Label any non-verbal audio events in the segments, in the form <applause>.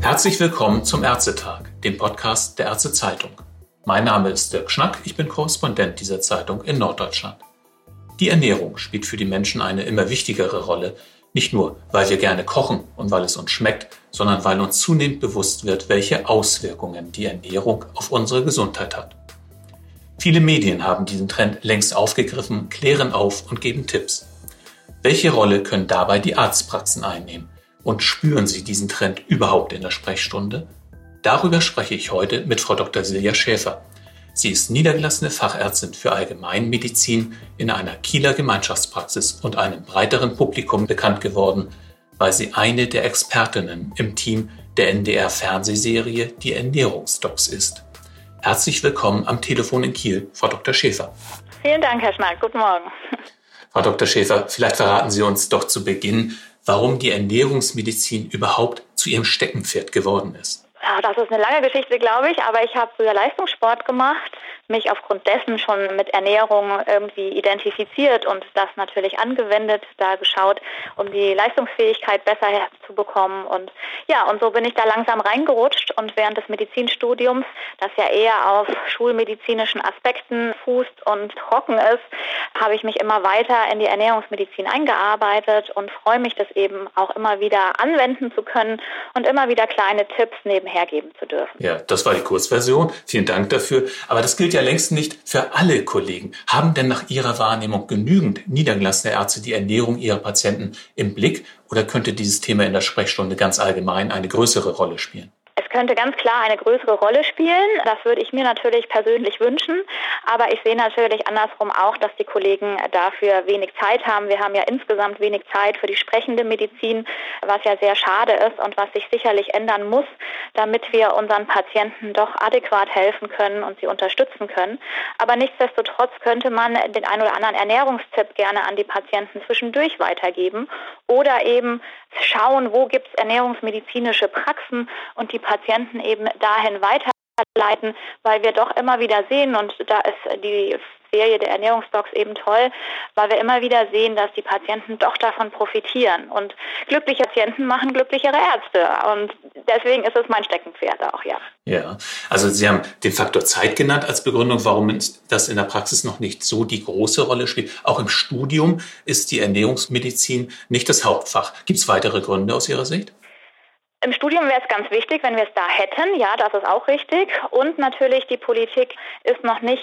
Herzlich willkommen zum Ärztetag, dem Podcast der Ärztezeitung. Mein Name ist Dirk Schnack, ich bin Korrespondent dieser Zeitung in Norddeutschland. Die Ernährung spielt für die Menschen eine immer wichtigere Rolle, nicht nur, weil wir gerne kochen und weil es uns schmeckt, sondern weil uns zunehmend bewusst wird, welche Auswirkungen die Ernährung auf unsere Gesundheit hat. Viele Medien haben diesen Trend längst aufgegriffen, klären auf und geben Tipps. Welche Rolle können dabei die Arztpraxen einnehmen? Und spüren Sie diesen Trend überhaupt in der Sprechstunde? Darüber spreche ich heute mit Frau Dr. Silja Schäfer. Sie ist niedergelassene Fachärztin für Allgemeinmedizin in einer Kieler Gemeinschaftspraxis und einem breiteren Publikum bekannt geworden, weil sie eine der Expertinnen im Team der NDR-Fernsehserie Die Ernährungsdocs ist. Herzlich willkommen am Telefon in Kiel, Frau Dr. Schäfer. Vielen Dank, Herr Schnack. Guten Morgen. Frau Dr. Schäfer, vielleicht verraten Sie uns doch zu Beginn, warum die Ernährungsmedizin überhaupt zu ihrem Steckenpferd geworden ist. Ja, das ist eine lange Geschichte, glaube ich, aber ich habe früher Leistungssport gemacht, mich aufgrund dessen schon mit Ernährung irgendwie identifiziert und das natürlich angewendet, da geschaut, um die Leistungsfähigkeit besser herzubekommen. Und ja, und so bin ich da langsam reingerutscht und während des Medizinstudiums, das ja eher auf schulmedizinischen Aspekten fußt und trocken ist, habe ich mich immer weiter in die Ernährungsmedizin eingearbeitet und freue mich, das eben auch immer wieder anwenden zu können und immer wieder kleine Tipps nebenher geben zu dürfen. Ja, das war die Kurzversion. Vielen Dank dafür. Aber das gilt ja längst nicht für alle Kollegen. Haben denn nach Ihrer Wahrnehmung genügend niedergelassene Ärzte die Ernährung ihrer Patienten im Blick oder könnte dieses Thema in der Sprechstunde ganz allgemein eine größere Rolle spielen? Könnte ganz klar eine größere Rolle spielen. Das würde ich mir natürlich persönlich wünschen. Aber ich sehe natürlich andersrum auch, dass die Kollegen dafür wenig Zeit haben. Wir haben ja insgesamt wenig Zeit für die sprechende Medizin, was ja sehr schade ist und was sich sicherlich ändern muss, damit wir unseren Patienten doch adäquat helfen können und sie unterstützen können. Aber nichtsdestotrotz könnte man den ein oder anderen Ernährungstipp gerne an die Patienten zwischendurch weitergeben oder eben schauen, wo gibt es ernährungsmedizinische Praxen und die Patienten eben dahin weiterleiten, weil wir doch immer wieder sehen, und da ist die Serie der Ernährungsdocs eben toll, weil wir immer wieder sehen, dass die Patienten doch davon profitieren. Und glückliche Patienten machen glücklichere Ärzte. Und deswegen ist es mein Steckenpferd auch, ja. Ja, also Sie haben den Faktor Zeit genannt als Begründung, warum das in der Praxis noch nicht so die große Rolle spielt. Auch im Studium ist die Ernährungsmedizin nicht das Hauptfach. Gibt es weitere Gründe aus Ihrer Sicht? Im Studium wäre es ganz wichtig, wenn wir es da hätten. Ja, das ist auch richtig. Und natürlich, die Politik ist noch nicht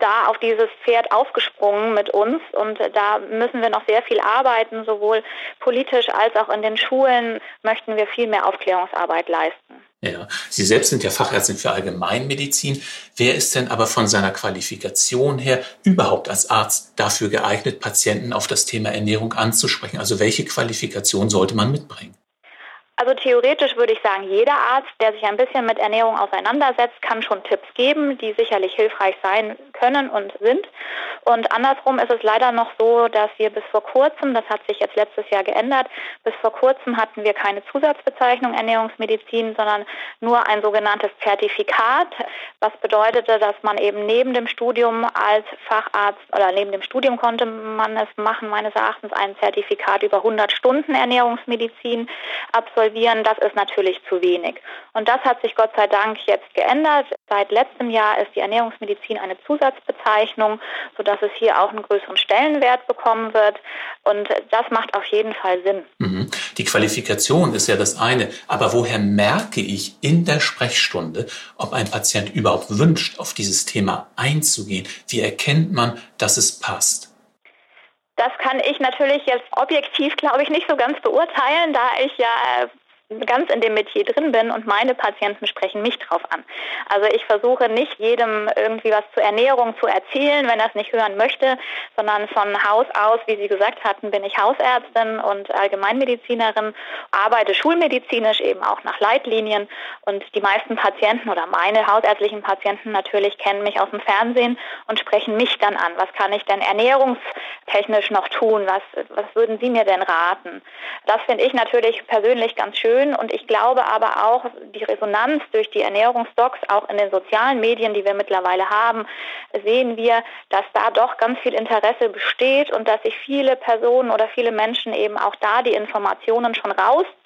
da auf dieses Pferd aufgesprungen mit uns und da müssen wir noch sehr viel arbeiten, sowohl politisch als auch in den Schulen möchten wir viel mehr Aufklärungsarbeit leisten. Ja, Sie selbst sind ja Fachärztin für Allgemeinmedizin. Wer ist denn aber von seiner Qualifikation her überhaupt als Arzt dafür geeignet, Patienten auf das Thema Ernährung anzusprechen? Also welche Qualifikation sollte man mitbringen? Also theoretisch würde ich sagen, jeder Arzt, der sich ein bisschen mit Ernährung auseinandersetzt, kann schon Tipps geben, die sicherlich hilfreich sein können und sind. Und andersrum ist es leider noch so, dass wir bis vor kurzem, das hat sich jetzt letztes Jahr geändert, bis vor kurzem hatten wir keine Zusatzbezeichnung Ernährungsmedizin, sondern nur ein sogenanntes Zertifikat, was bedeutete, dass man eben neben dem Studium als Facharzt oder neben dem Studium konnte man es machen, meines Erachtens ein Zertifikat über 100 Stunden Ernährungsmedizin absolvieren absolvieren, das ist natürlich zu wenig. Und das hat sich Gott sei Dank jetzt geändert. Seit letztem Jahr ist die Ernährungsmedizin eine Zusatzbezeichnung, sodass es hier auch einen größeren Stellenwert bekommen wird. Und das macht auf jeden Fall Sinn. Mhm. Die Qualifikation ist ja das eine. Aber woher merke ich in der Sprechstunde, ob ein Patient überhaupt wünscht, auf dieses Thema einzugehen? Wie erkennt man, dass es passt? Das kann ich natürlich jetzt objektiv, glaube ich, nicht so ganz beurteilen, da ich ja ganz in dem Metier drin bin und meine Patienten sprechen mich drauf an. Also ich versuche nicht jedem irgendwie was zur Ernährung zu erzählen, wenn er es nicht hören möchte, sondern von Haus aus, wie Sie gesagt hatten, bin ich Hausärztin und Allgemeinmedizinerin, arbeite schulmedizinisch eben auch nach Leitlinien und die meisten Patienten oder meine hausärztlichen Patienten natürlich kennen mich aus dem Fernsehen und sprechen mich dann an. Was kann ich denn ernährungstechnisch noch tun? Was, was würden Sie mir denn raten? Das finde ich natürlich persönlich ganz schön schön. Und ich glaube aber auch, die Resonanz durch die Ernährungsdocs, auch in den sozialen Medien, die wir mittlerweile haben, sehen wir, dass da doch ganz viel Interesse besteht und dass sich viele Personen oder viele Menschen eben auch da die Informationen schon rausziehen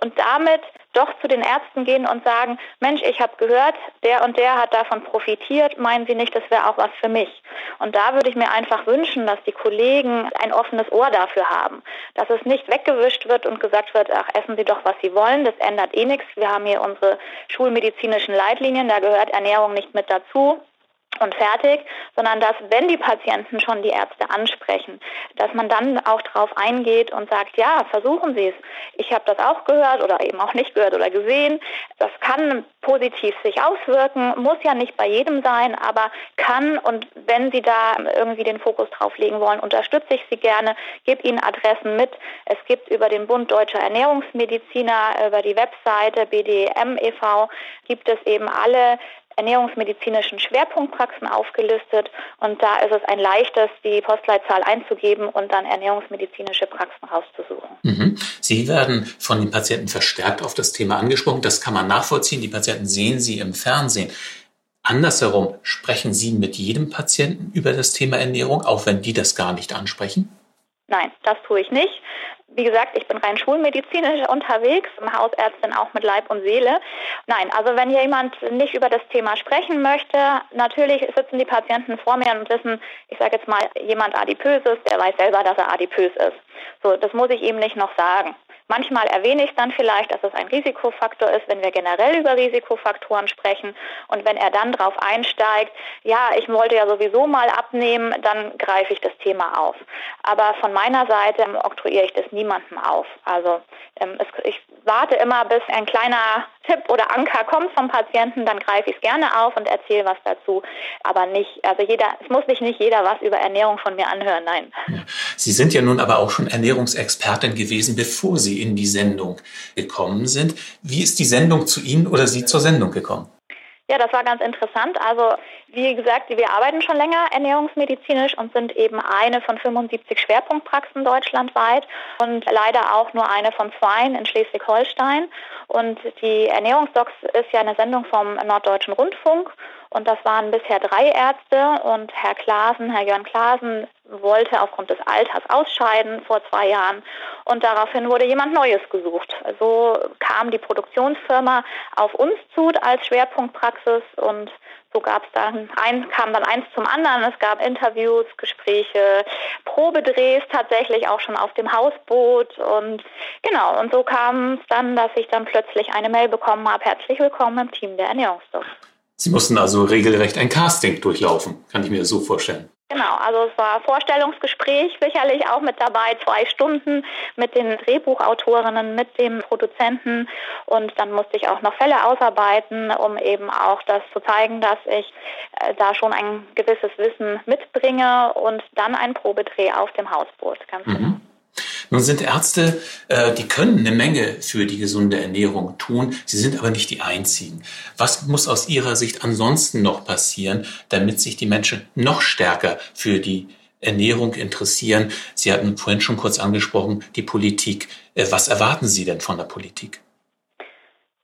und damit doch zu den Ärzten gehen und sagen, Mensch, ich habe gehört, der und der hat davon profitiert, meinen Sie nicht, das wäre auch was für mich? Und da würde ich mir einfach wünschen, dass die Kollegen ein offenes Ohr dafür haben, dass es nicht weggewischt wird und gesagt wird, ach, essen Sie doch, was Sie wollen, das ändert eh nichts. Wir haben hier unsere schulmedizinischen Leitlinien, da gehört Ernährung nicht mit dazu und fertig, sondern dass, wenn die Patienten schon die Ärzte ansprechen, dass man dann auch darauf eingeht und sagt, ja, versuchen Sie es. Ich habe das auch gehört oder eben auch nicht gehört oder gesehen. Das kann positiv sich auswirken, muss ja nicht bei jedem sein, aber kann und wenn Sie da irgendwie den Fokus drauf legen wollen, unterstütze ich Sie gerne, gebe Ihnen Adressen mit. Es gibt über den Bund Deutscher Ernährungsmediziner, über die Webseite BDM e.V. gibt es eben alle ernährungsmedizinischen Schwerpunktpraxen aufgelistet und da ist es ein leichtes, die Postleitzahl einzugeben und dann ernährungsmedizinische Praxen rauszusuchen. Mhm. Sie werden von den Patienten verstärkt auf das Thema angesprochen. Das kann man nachvollziehen. Die Patienten sehen Sie im Fernsehen. Andersherum, sprechen Sie mit jedem Patienten über das Thema Ernährung, auch wenn die das gar nicht ansprechen? Nein, das tue ich nicht. Wie gesagt, ich bin rein schulmedizinisch unterwegs, Hausärztin auch mit Leib und Seele. Nein, also wenn jemand nicht über das Thema sprechen möchte, natürlich sitzen die Patienten vor mir und wissen, ich sage jetzt mal, jemand adipös ist, der weiß selber, dass er adipös ist. So, das muss ich ihm nicht noch sagen. Manchmal erwähne ich dann vielleicht, dass es ein Risikofaktor ist, wenn wir generell über Risikofaktoren sprechen. Und wenn er dann darauf einsteigt, ja, ich wollte ja sowieso mal abnehmen, dann greife ich das Thema auf. Aber von meiner Seite oktroyiere ich das niemandem auf. Also ähm, ich warte immer, bis ein kleiner Tipp oder Anker kommt vom Patienten, dann greife ich es gerne auf und erzähle was dazu. Aber nicht, also jeder, es muss sich nicht jeder was über Ernährung von mir anhören, nein. Sie sind ja nun aber auch schon Ernährungsexpertin gewesen, bevor Sie in die Sendung gekommen sind. Wie ist die Sendung zu Ihnen oder Sie zur Sendung gekommen? Ja, das war ganz interessant. Also wie gesagt, wir arbeiten schon länger ernährungsmedizinisch und sind eben eine von 75 Schwerpunktpraxen deutschlandweit und leider auch nur eine von zwei in Schleswig-Holstein. Und die Ernährungsdocs ist ja eine Sendung vom Norddeutschen Rundfunk und das waren bisher drei Ärzte und Herr Klaasen, Herr Jörn Klaasen, wollte aufgrund des Alters ausscheiden vor zwei Jahren und daraufhin wurde jemand Neues gesucht. So kam die Produktionsfirma auf uns zu als Schwerpunktpraxis und so gab es dann ein, kam dann eins zum anderen. Es gab Interviews, Gespräche, Probedrehs tatsächlich auch schon auf dem Hausboot und genau. Und so kam es dann, dass ich dann plötzlich eine Mail bekommen habe. Herzlich willkommen im Team der Ernährungsstoff. Sie mussten also regelrecht ein Casting durchlaufen, kann ich mir das so vorstellen. Genau, also es war Vorstellungsgespräch sicherlich auch mit dabei, zwei Stunden mit den Drehbuchautorinnen, mit dem Produzenten und dann musste ich auch noch Fälle ausarbeiten, um eben auch das zu zeigen, dass ich äh, da schon ein gewisses Wissen mitbringe und dann ein Probedreh auf dem Hausboot, ganz mhm. genau. Nun sind Ärzte, äh, die können eine Menge für die gesunde Ernährung tun, sie sind aber nicht die einzigen. Was muss aus Ihrer Sicht ansonsten noch passieren, damit sich die Menschen noch stärker für die Ernährung interessieren? Sie hatten vorhin schon kurz angesprochen, die Politik. Äh, was erwarten Sie denn von der Politik?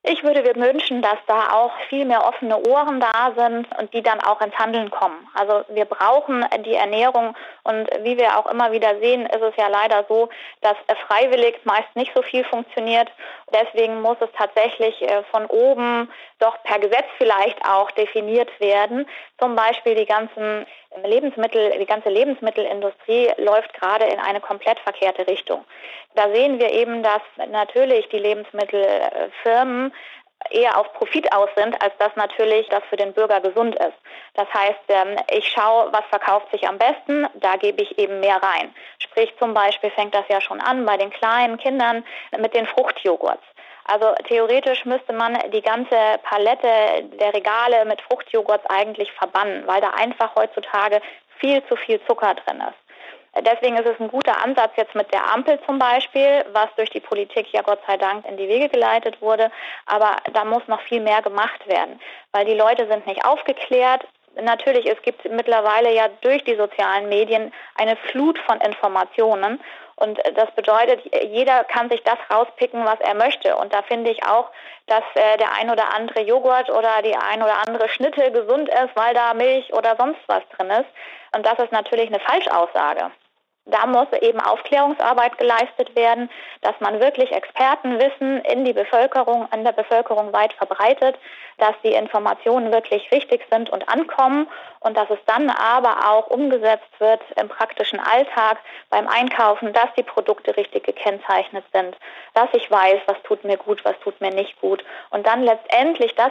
Ich würde mir wünschen, dass da auch viel mehr offene Ohren da sind und die dann auch ins Handeln kommen. Also wir brauchen die Ernährung und wie wir auch immer wieder sehen, ist es ja leider so, dass freiwillig meist nicht so viel funktioniert. Deswegen muss es tatsächlich äh, von oben doch per Gesetz vielleicht auch definiert werden. Zum Beispiel die ganzen Lebensmittel, die ganze Lebensmittelindustrie läuft gerade in eine komplett verkehrte Richtung. Da sehen wir eben, dass natürlich die Lebensmittelfirmen eher auf Profit aus sind, als dass natürlich das für den Bürger gesund ist. Das heißt, ähm, ich schaue, was verkauft sich am besten, da gebe ich eben mehr rein. Sprich zum Beispiel fängt das ja schon an bei den kleinen Kindern mit den Fruchtjoghurts. Also theoretisch müsste man die ganze Palette der Regale mit Fruchtjoghurts eigentlich verbannen, weil da einfach heutzutage viel zu viel Zucker drin ist. Deswegen ist es ein guter Ansatz jetzt mit der Ampel zum Beispiel, was durch die Politik ja Gott sei Dank in die Wege geleitet wurde. Aber da muss noch viel mehr gemacht werden, weil die Leute sind nicht aufgeklärt natürlich, es gibt mittlerweile ja durch die sozialen Medien eine Flut von Informationen. Und das bedeutet, jeder kann sich das rauspicken, was er möchte. Und da finde ich auch, dass äh, der ein oder andere Joghurt oder die ein oder andere Schnitte gesund ist, weil da Milch oder sonst was drin ist. Und das ist natürlich eine Falschaussage. Da muss eben Aufklärungsarbeit geleistet werden, dass man wirklich Expertenwissen in die Bevölkerung, an der Bevölkerung weit verbreitet, dass die Informationen wirklich richtig sind und ankommen und dass es dann aber auch umgesetzt wird im praktischen Alltag beim Einkaufen, dass die Produkte richtig gekennzeichnet sind, dass ich weiß, was tut mir gut, was tut mir nicht gut. Und dann letztendlich das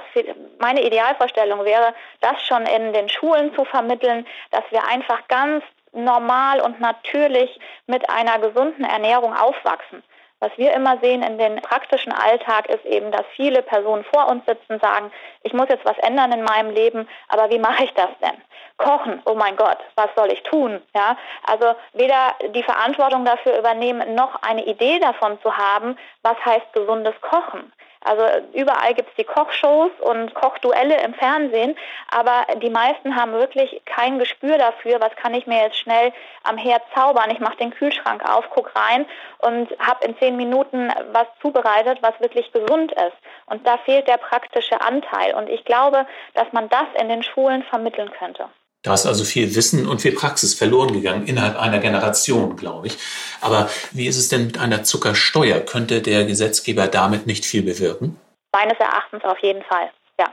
meine Idealvorstellung wäre, das schon in den Schulen zu vermitteln, dass wir einfach ganz normal und natürlich mit einer gesunden Ernährung aufwachsen. Was wir immer sehen in den praktischen Alltag ist eben, dass viele Personen vor uns sitzen, sagen, ich muss jetzt was ändern in meinem Leben, aber wie mache ich das denn? Kochen, oh mein Gott, was soll ich tun? Ja, also weder die Verantwortung dafür übernehmen, noch eine Idee davon zu haben, was heißt gesundes Kochen. Also überall gibt es die Kochshows und Kochduelle im Fernsehen, aber die meisten haben wirklich kein Gespür dafür, was kann ich mir jetzt schnell am Herd zaubern. Ich mache den Kühlschrank auf, gucke rein und habe in zehn Minuten was zubereitet, was wirklich gesund ist. Und da fehlt der praktische Anteil. Und ich glaube, dass man das in den Schulen vermitteln könnte. Da ist also viel Wissen und viel Praxis verloren gegangen innerhalb einer Generation, glaube ich. Aber wie ist es denn mit einer Zuckersteuer? Könnte der Gesetzgeber damit nicht viel bewirken? Meines Erachtens auf jeden Fall, ja.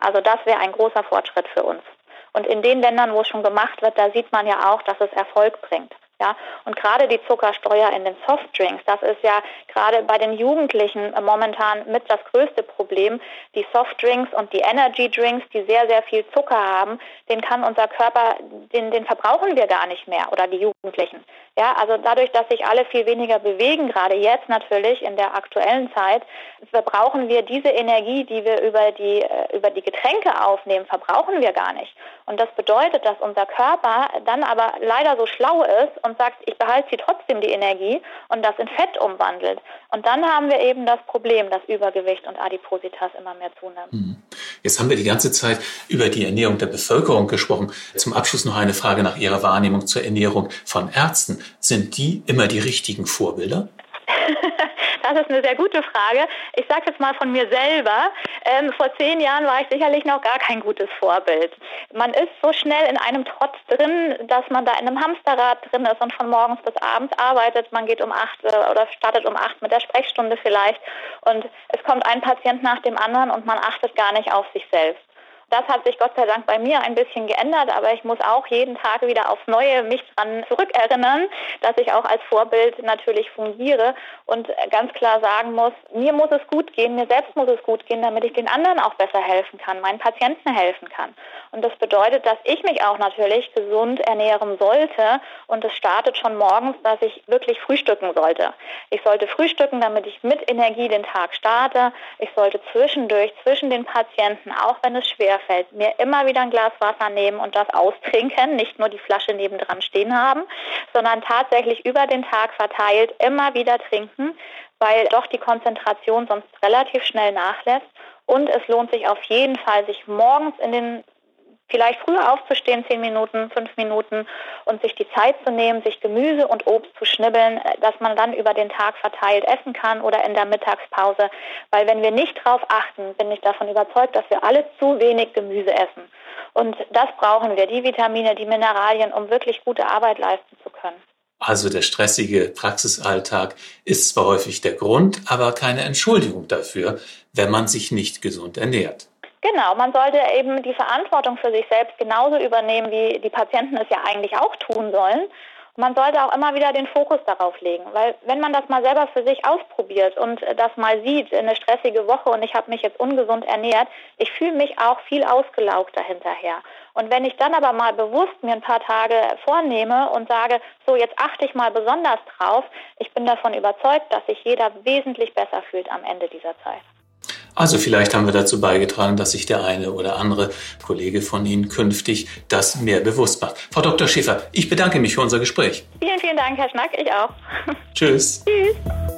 Also das wäre ein großer Fortschritt für uns. Und in den Ländern, wo es schon gemacht wird, da sieht man ja auch, dass es Erfolg bringt. Ja, und gerade die Zuckersteuer in den Softdrinks, das ist ja gerade bei den Jugendlichen momentan mit das größte Problem. Die Softdrinks und die Energy Drinks, die sehr, sehr viel Zucker haben, den kann unser Körper, den, den verbrauchen wir gar nicht mehr oder die Jugendlichen. Ja, also dadurch, dass sich alle viel weniger bewegen, gerade jetzt natürlich in der aktuellen Zeit, verbrauchen wir diese Energie, die wir über die, äh, über die Getränke aufnehmen, verbrauchen wir gar nicht. Und das bedeutet, dass unser Körper dann aber leider so schlau ist und sagt, ich behalte sie trotzdem die Energie und das in Fett umwandelt. Und dann haben wir eben das Problem, dass Übergewicht und Adipositas immer mehr zunehmen. Hm. Jetzt haben wir die ganze Zeit über die Ernährung der Bevölkerung gesprochen. Zum Abschluss noch eine Frage nach Ihrer Wahrnehmung zur Ernährung von Ärzten. Sind die immer die richtigen Vorbilder? <laughs> Das ist eine sehr gute Frage. Ich sage jetzt mal von mir selber. Ähm, vor zehn Jahren war ich sicherlich noch gar kein gutes Vorbild. Man ist so schnell in einem Trotz drin, dass man da in einem Hamsterrad drin ist und von morgens bis abends arbeitet. Man geht um acht äh, oder startet um acht mit der Sprechstunde vielleicht und es kommt ein Patient nach dem anderen und man achtet gar nicht auf sich selbst. Das hat sich Gott sei Dank bei mir ein bisschen geändert, aber ich muss auch jeden Tag wieder aufs Neue mich daran zurückerinnern, dass ich auch als Vorbild natürlich fungiere und ganz klar sagen muss, mir muss es gut gehen, mir selbst muss es gut gehen, damit ich den anderen auch besser helfen kann, meinen Patienten helfen kann. Und das bedeutet, dass ich mich auch natürlich gesund ernähren sollte und es startet schon morgens, dass ich wirklich frühstücken sollte. Ich sollte frühstücken, damit ich mit Energie den Tag starte. Ich sollte zwischendurch, zwischen den Patienten, auch wenn es schwer schwerfällt, mir immer wieder ein Glas Wasser nehmen und das austrinken, nicht nur die Flasche nebendran stehen haben, sondern tatsächlich über den Tag verteilt immer wieder trinken, weil doch die Konzentration sonst relativ schnell nachlässt. Und es lohnt sich auf jeden Fall, sich morgens in den vielleicht früher aufzustehen, zehn Minuten, fünf Minuten und sich die Zeit zu nehmen, sich Gemüse und Obst zu schnibbeln, äh, dass man dann über den Tag verteilt essen kann oder in der Mittagspause. Weil wenn wir nicht darauf achten, bin ich davon überzeugt, dass wir alle zu wenig Gemüse essen. Und das brauchen wir, die Vitamine, die Mineralien, um wirklich gute Arbeit leisten zu können. Also der stressige Praxisalltag ist zwar häufig der Grund, aber keine Entschuldigung dafür, wenn man sich nicht gesund ernährt. Genau, man sollte eben die Verantwortung für sich selbst genauso übernehmen, wie die Patienten es ja eigentlich auch tun sollen. Man sollte auch immer wieder den Fokus darauf legen, weil wenn man das mal selber für sich ausprobiert und das mal sieht, eine stressige Woche und ich habe mich jetzt ungesund ernährt, ich fühle mich auch viel ausgelaugter hinterher. Und wenn ich dann aber mal bewusst mir ein paar Tage vornehme und sage, so jetzt achte ich mal besonders drauf, ich bin davon überzeugt, dass sich jeder wesentlich besser fühlt am Ende dieser Zeit. Also vielleicht haben wir dazu beigetragen, dass sich der eine oder andere Kollege von Ihnen künftig das mehr bewusst macht. Frau Dr. Schäfer, ich bedanke mich für unser Gespräch. Vielen, vielen Dank, Herr Schnack. Ich auch. Tschüss. <laughs> Tschüss.